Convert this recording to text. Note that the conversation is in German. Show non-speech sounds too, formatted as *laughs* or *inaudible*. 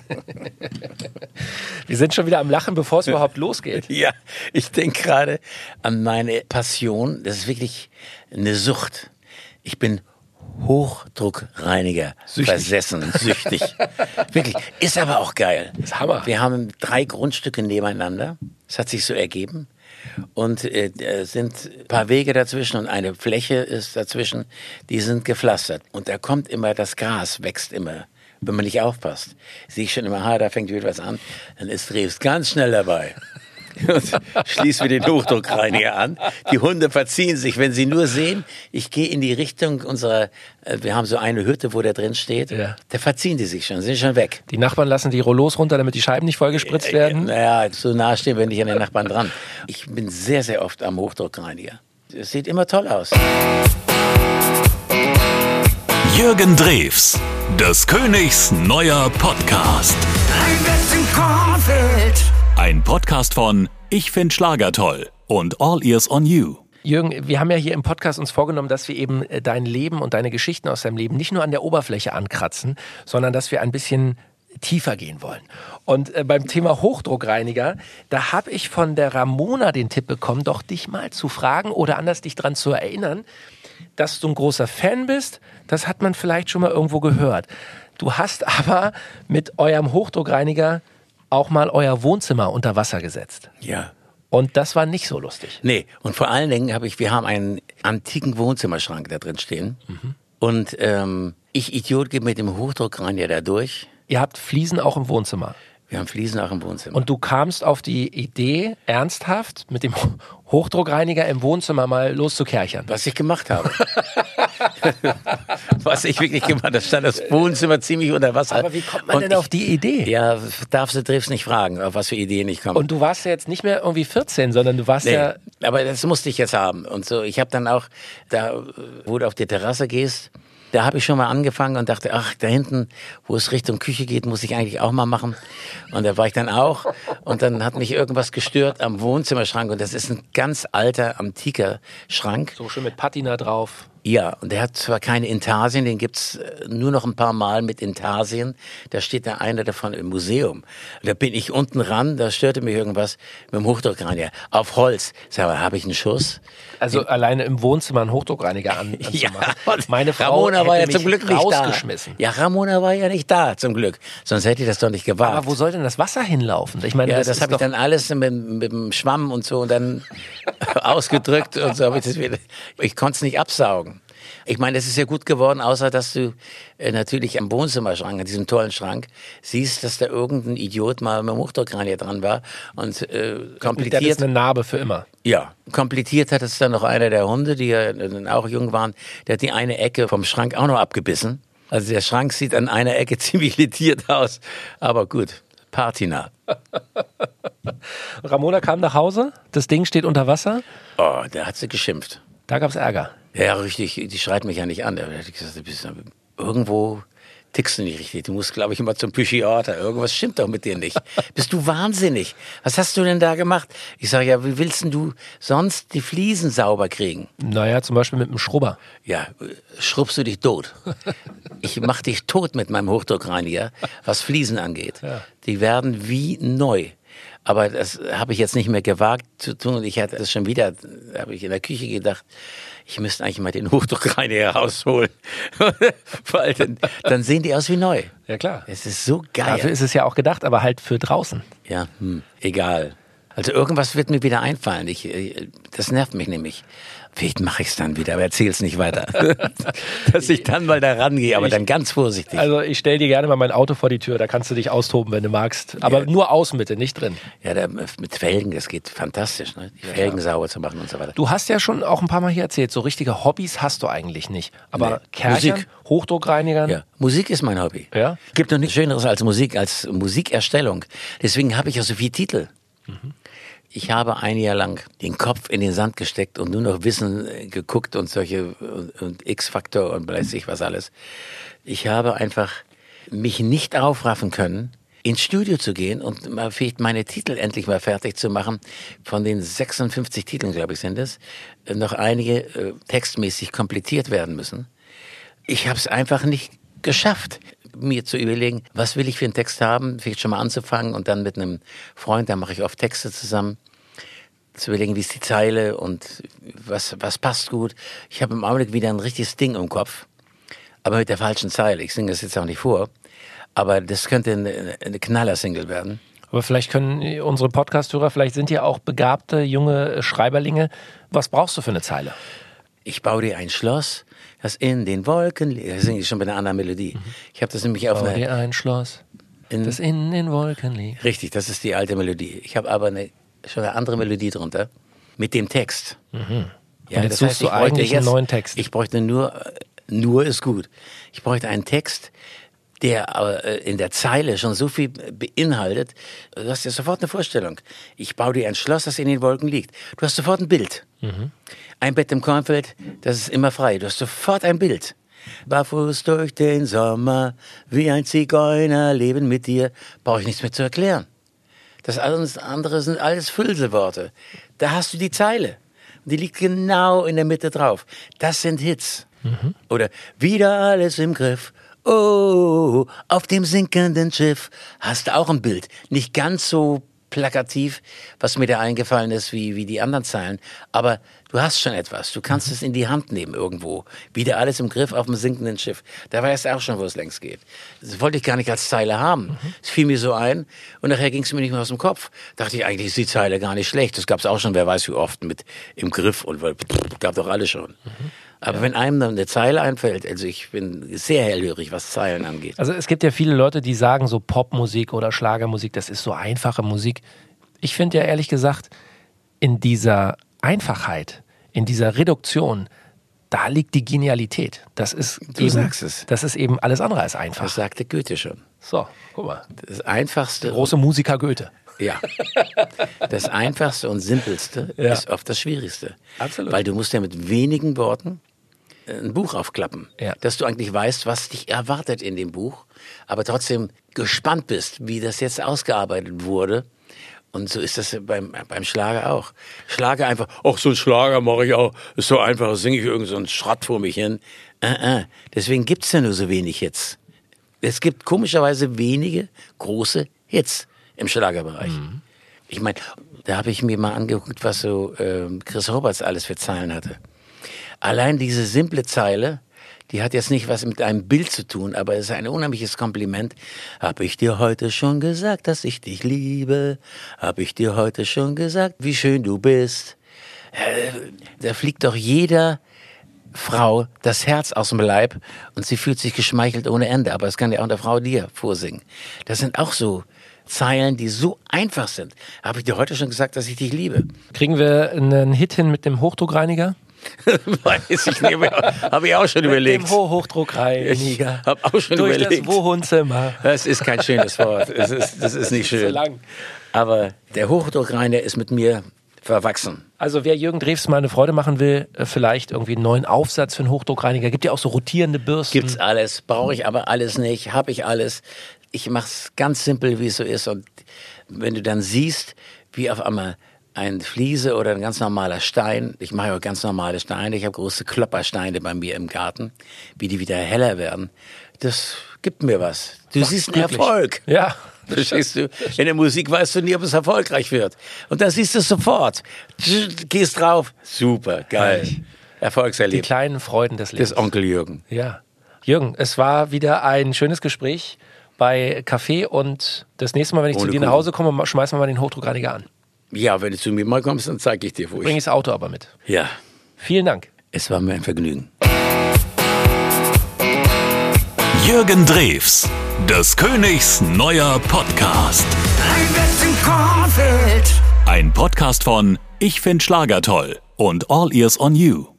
*laughs* Wir sind schon wieder am Lachen, bevor es überhaupt losgeht. *laughs* Ja, ich denke gerade an meine Passion. Das ist wirklich eine Sucht. Ich bin Hochdruckreiniger Süchtig. versessen, süchtig. *laughs* Wirklich. Ist aber auch geil. ist Hammer. Wir haben drei Grundstücke nebeneinander. Es hat sich so ergeben. Und äh, sind ein paar Wege dazwischen und eine Fläche ist dazwischen, die sind gepflastert. Und da kommt immer, das Gras wächst immer. Wenn man nicht aufpasst, sehe ich schon immer, ha, da fängt wieder was an, dann ist Dreves ganz schnell dabei. *laughs* Und schließen wir den Hochdruckreiniger an. Die Hunde verziehen sich, wenn sie nur sehen, ich gehe in die Richtung unserer, äh, wir haben so eine Hütte, wo der drin steht, Ja. da verziehen die sich schon, sind schon weg. Die Nachbarn lassen die Rollos runter, damit die Scheiben nicht vollgespritzt werden. Naja, so nah stehen wir nicht an den Nachbarn dran. Ich bin sehr, sehr oft am Hochdruckreiniger. Es sieht immer toll aus. Jürgen Drews, des Königs neuer Podcast. Ein Podcast von Ich find Schlager toll und All Ears on You. Jürgen, wir haben ja hier im Podcast uns vorgenommen, dass wir eben äh, dein Leben und deine Geschichten aus deinem Leben nicht nur an der Oberfläche ankratzen, sondern dass wir ein bisschen tiefer gehen wollen. Und äh, beim Thema Hochdruckreiniger, da habe ich von der Ramona den Tipp bekommen, doch dich mal zu fragen oder anders dich dran zu erinnern, dass du ein großer Fan bist. Das hat man vielleicht schon mal irgendwo gehört. Du hast *laughs* aber mit eurem Hochdruckreiniger auch mal euer Wohnzimmer unter Wasser gesetzt. Ja. Und das war nicht so lustig. Nee, und vor allen Dingen habe ich, wir haben einen antiken Wohnzimmerschrank da drin stehen. Und ähm, ich, Idiot, gehe mit dem Hochdruckreiniger da durch. Ihr habt Fliesen auch im Wohnzimmer. Wir haben Fliesen auch im Wohnzimmer. Und du kamst auf die Idee, ernsthaft mit dem Hochdruckreiniger im Wohnzimmer mal loszukerchern. was ich gemacht habe. *laughs* was ich wirklich gemacht habe. Da stand das Wohnzimmer ziemlich unter Wasser. Aber wie kommt man Und denn ich, auf die Idee? Ja, darfst du Triffs nicht fragen, auf was für Ideen ich komme. Und du warst ja jetzt nicht mehr irgendwie 14, sondern du warst Nee, ja. aber das musste ich jetzt haben. Und so, ich habe dann auch, da, wo du auf die Terrasse gehst, da habe ich schon mal angefangen und dachte, ach, da hinten, wo es Richtung Küche geht, muss ich eigentlich auch mal machen. Und da war ich dann auch. Und dann hat mich irgendwas gestört am Wohnzimmerschrank. Und das ist ein ganz alter, antiker Schrank. So schön mit Patina drauf. Ja, und der hat zwar keine Intarsien, den gibt's äh, nur noch ein paar Mal mit Intarsien. Da steht da einer davon im Museum. Da bin ich unten ran, da störte mich irgendwas mit dem Hochdruckreiniger. Auf Holz. Sag mal, habe ich einen Schuss? Also alleine im Wohnzimmer einen Hochdruckreiniger an, *laughs* anzumachen. und Meine Frau Ramona war ja zum Glück nicht rausgeschmissen. da. Ja, Ramona war ja nicht da, zum Glück. Sonst hätte ich das doch nicht gewagt. Aber wo soll denn das Wasser hinlaufen? Ich meine, ja, das, das, habe ich dann alles mit, mit dem Schwamm und so und dann *laughs* ausgedrückt und so habe ich das wieder. Ich konnte es nicht absaugen. Ich meine, es ist ja gut geworden, außer dass du äh, natürlich am Wohnzimmerschrank, an diesem tollen Schrank, siehst, dass da irgendein Idiot mal mit dem Hochdruckreiniger dran war und äh, das ist kompliziert. eine Narbe für immer. Ja, kompliziert hat es dann noch einer der Hunde, die ja dann auch jung waren, der hat die eine Ecke vom Schrank auch noch abgebissen. Also der Schrank sieht an einer Ecke *laughs* ziemlich lediert aus, aber gut, Patina. Ramona kam nach Hause, das Ding steht unter Wasser, Oh, da hat sie geschimpft. Da gab's Ärger. Ja, richtig, die schreit mich ja nicht an. Irgendwo tickst du nicht richtig. Du musst, glaube ich, immer zum Psychiater. Irgendwas stimmt doch mit dir nicht. *laughs* Bist du wahnsinnig? Was hast du denn da gemacht? Ich sage, ja, wie willst denn du sonst die Fliesen sauber kriegen? Naja, zum Beispiel mit einem Schrubber. Ja, schrubbst du dich tot. Ich mach dich tot mit meinem Hochdruckreiniger, was Fliesen angeht. Die werden wie neu. Aber das habe ich jetzt nicht mehr gewagt zu tun. Und ich hatte das schon wieder, habe ich in der Küche gedacht, ich müsste eigentlich mal den Hochdruckreiniger *laughs* rausholen. *laughs* Weil dann, dann sehen die aus wie neu. Ja klar. Es ist so geil. Dafür ist es ja auch gedacht, aber halt für draußen. Ja, hm, egal. Also irgendwas wird mir wieder einfallen. Ich, äh, das nervt mich nämlich. Vielleicht mache ich es dann wieder, aber erzähl's nicht weiter. *laughs* Dass ich dann mal da rangehe, aber dann ganz vorsichtig. Also ich stell dir gerne mal mein Auto vor die Tür, da kannst du dich austoben, wenn du magst. Aber nur außen bitte, nicht drin. Ja, da, mit Felgen, das geht fantastisch, ne? Die Felgen sauber zu machen und so weiter. Du hast ja schon auch ein paar Mal hier erzählt, so richtige Hobbys hast du eigentlich nicht. Aber Nee. Kerchern, Musik. Hochdruckreinigern, Ja, Musik ist mein Hobby. Ja? Gibt noch nichts Schöneres als Musik, als Musikerstellung. Deswegen habe ich ja so viele Titel. Ich habe ein Jahr lang den Kopf in den Sand gesteckt und nur noch Wissen äh, geguckt und solche und, und X-Faktor und weiß ich was alles. Ich habe einfach mich nicht aufraffen können, ins Studio zu gehen und mal vielleicht meine Titel endlich mal fertig zu machen. Von den 56 Titeln, glaube ich, sind es, äh, noch einige äh, textmäßig komplettiert werden müssen. Ich habe es einfach nicht geschafft. Mir zu überlegen, was will ich für einen Text haben, vielleicht schon mal anzufangen und dann mit einem Freund, da mache ich oft Texte zusammen, zu überlegen, wie ist die Zeile und was, was passt gut. Ich habe im Augenblick wieder ein richtiges Ding im Kopf, aber mit der falschen Zeile. Ich singe das jetzt auch nicht vor, aber das könnte eine, eine Knaller-Single werden. Aber vielleicht können unsere Podcast-Hörer, vielleicht sind ja auch begabte junge Schreiberlinge. Was brauchst du für eine Zeile? Ich baue dir ein Schloss, das in den Wolken liegt. Das singe ich schon bei einer anderen Melodie. Mhm. Ich habe das nämlich auf Bau einer, dir ein Schloss, in, das in den Wolken liegt. Richtig, das ist die alte Melodie. Ich habe aber eine, schon eine andere Melodie drunter mit dem Text. Mhm. Und jetzt suchst du ich bräuchte eigentlich einen neuen Text. Ich bräuchte nur, nur ist gut. Ich bräuchte einen Text, der äh, in der Zeile schon so viel beinhaltet, du hast ja sofort eine Vorstellung. Ich baue dir ein Schloss, das in den Wolken liegt. Du hast sofort ein Bild. Mhm. Ein Bett im Kornfeld, das ist immer frei. Du hast sofort ein Bild. Barfuß durch den Sommer, wie ein Zigeuner leben mit dir, brauche ich nichts mehr zu erklären. Das alles andere sind alles Füllseworte. Da hast du die Zeile. Die liegt genau in der Mitte drauf. Das sind Hits. Mhm. Oder wieder alles im Griff. Oh, auf dem sinkenden Schiff hast du auch ein Bild. Nicht ganz so plakativ, was mir da eingefallen ist, wie, wie die anderen Zeilen. Aber du hast schon etwas. Du kannst es in die Hand nehmen irgendwo. Wieder alles im Griff auf dem sinkenden Schiff. Da weißt du auch schon, wo es längst geht. Das wollte ich gar nicht als Zeile haben. Es fiel mir so ein und nachher ging es mir nicht mehr aus dem Kopf. Dachte ich, eigentlich ist die Zeile gar nicht schlecht. Das gab es auch schon, wer weiß wie oft, mit im Griff und weil, gab doch alle schon. Aber wenn einem dann eine Zeile einfällt, also ich bin sehr hellhörig, was Zeilen angeht. Also es gibt ja viele Leute, die sagen, so Popmusik oder Schlagermusik, das ist so einfache Musik. Ich finde ja ehrlich gesagt, in dieser Einfachheit, in dieser Reduktion, da liegt die Genialität. Das ist Du eben, sagst es. Das ist eben alles andere als einfach. Das sagte Goethe schon. So, guck mal. Das einfachste, Große Musiker Goethe. ja, das einfachste und simpelste Ja. ist oft das Schwierigste. Absolut. Weil du musst ja mit wenigen Worten ein Buch aufklappen, Ja. dass du eigentlich weißt, was dich erwartet in dem Buch, aber trotzdem gespannt bist, wie das jetzt ausgearbeitet wurde. Und so ist das beim, beim Schlager auch. Schlager einfach, ach, so ein Schlager mache ich auch, ist so einfach, singe ich irgend so einen Schrott vor mich hin. Äh, äh. Deswegen gibt's ja nur so wenig Hits. Es gibt komischerweise wenige große Hits im Schlagerbereich. Ich meine, da habe ich mir mal angeguckt, was so ähm, Chris Roberts alles für Zeilen hatte. Allein diese simple Zeile, die hat jetzt nicht was mit einem Bild zu tun, aber es ist ein unheimliches Kompliment. Hab ich dir heute schon gesagt, dass ich dich liebe? Hab ich dir heute schon gesagt, wie schön du bist? Äh, Da fliegt doch jeder Frau das Herz aus dem Leib und sie fühlt sich geschmeichelt ohne Ende. Aber das kann ja auch eine Frau dir vorsingen. Das sind auch so Zeilen, die so einfach sind. Habe ich dir heute schon gesagt, dass ich dich liebe? Kriegen wir einen Hit hin mit dem Hochdruckreiniger? *laughs* Weiß ich nicht mehr. Habe ich auch schon überlegt. Mit dem Ho Hochdruckreiniger. Ich hab auch schon Durch überlegt. das Wohnzimmer. Das ist kein schönes Wort. Das ist, das ist nicht *laughs* So schön. lang. Aber der Hochdruckreiner ist mit mir verwachsen. Also wer Jürgen Drews mal eine Freude machen will, äh, vielleicht irgendwie einen neuen Aufsatz für einen Hochdruckreiniger. Gibt ja auch so rotierende Bürsten. Gibt's alles, brauche ich aber alles nicht, habe ich alles. Ich mach's ganz simpel, wie es so ist. Und wenn du dann siehst, wie auf einmal ein Fliese oder ein ganz normaler Stein, ich mache auch ganz normale Steine, ich habe große Kloppersteine bei mir im Garten, wie die wieder heller werden, das gibt mir was. Du siehst einen glücklich. Erfolg. Ja. *laughs* Verstehst du? In der Musik weißt du nie, ob es erfolgreich wird. Und dann siehst du es sofort. Gehst drauf. Super, geil. Herrlich. Die Erfolgserlebnis kleinen Freuden des Lebens. des Onkel Jürgen. Ja. Jürgen, es war wieder ein schönes Gespräch bei Kaffee und das nächste Mal, wenn ich zu Ohne dir nach. Hause komme, schmeißen wir mal den Hochdruckreiniger an. Ja, wenn du zu mir mal kommst, dann zeige ich dir, wo Bring ich. das Auto aber mit. Ja, Vielen Dank. es war mir ein Vergnügen. Jürgen Drews, des Königs neuer Podcast. Ein Podcast von Ich find Schlager toll und All Ears on You.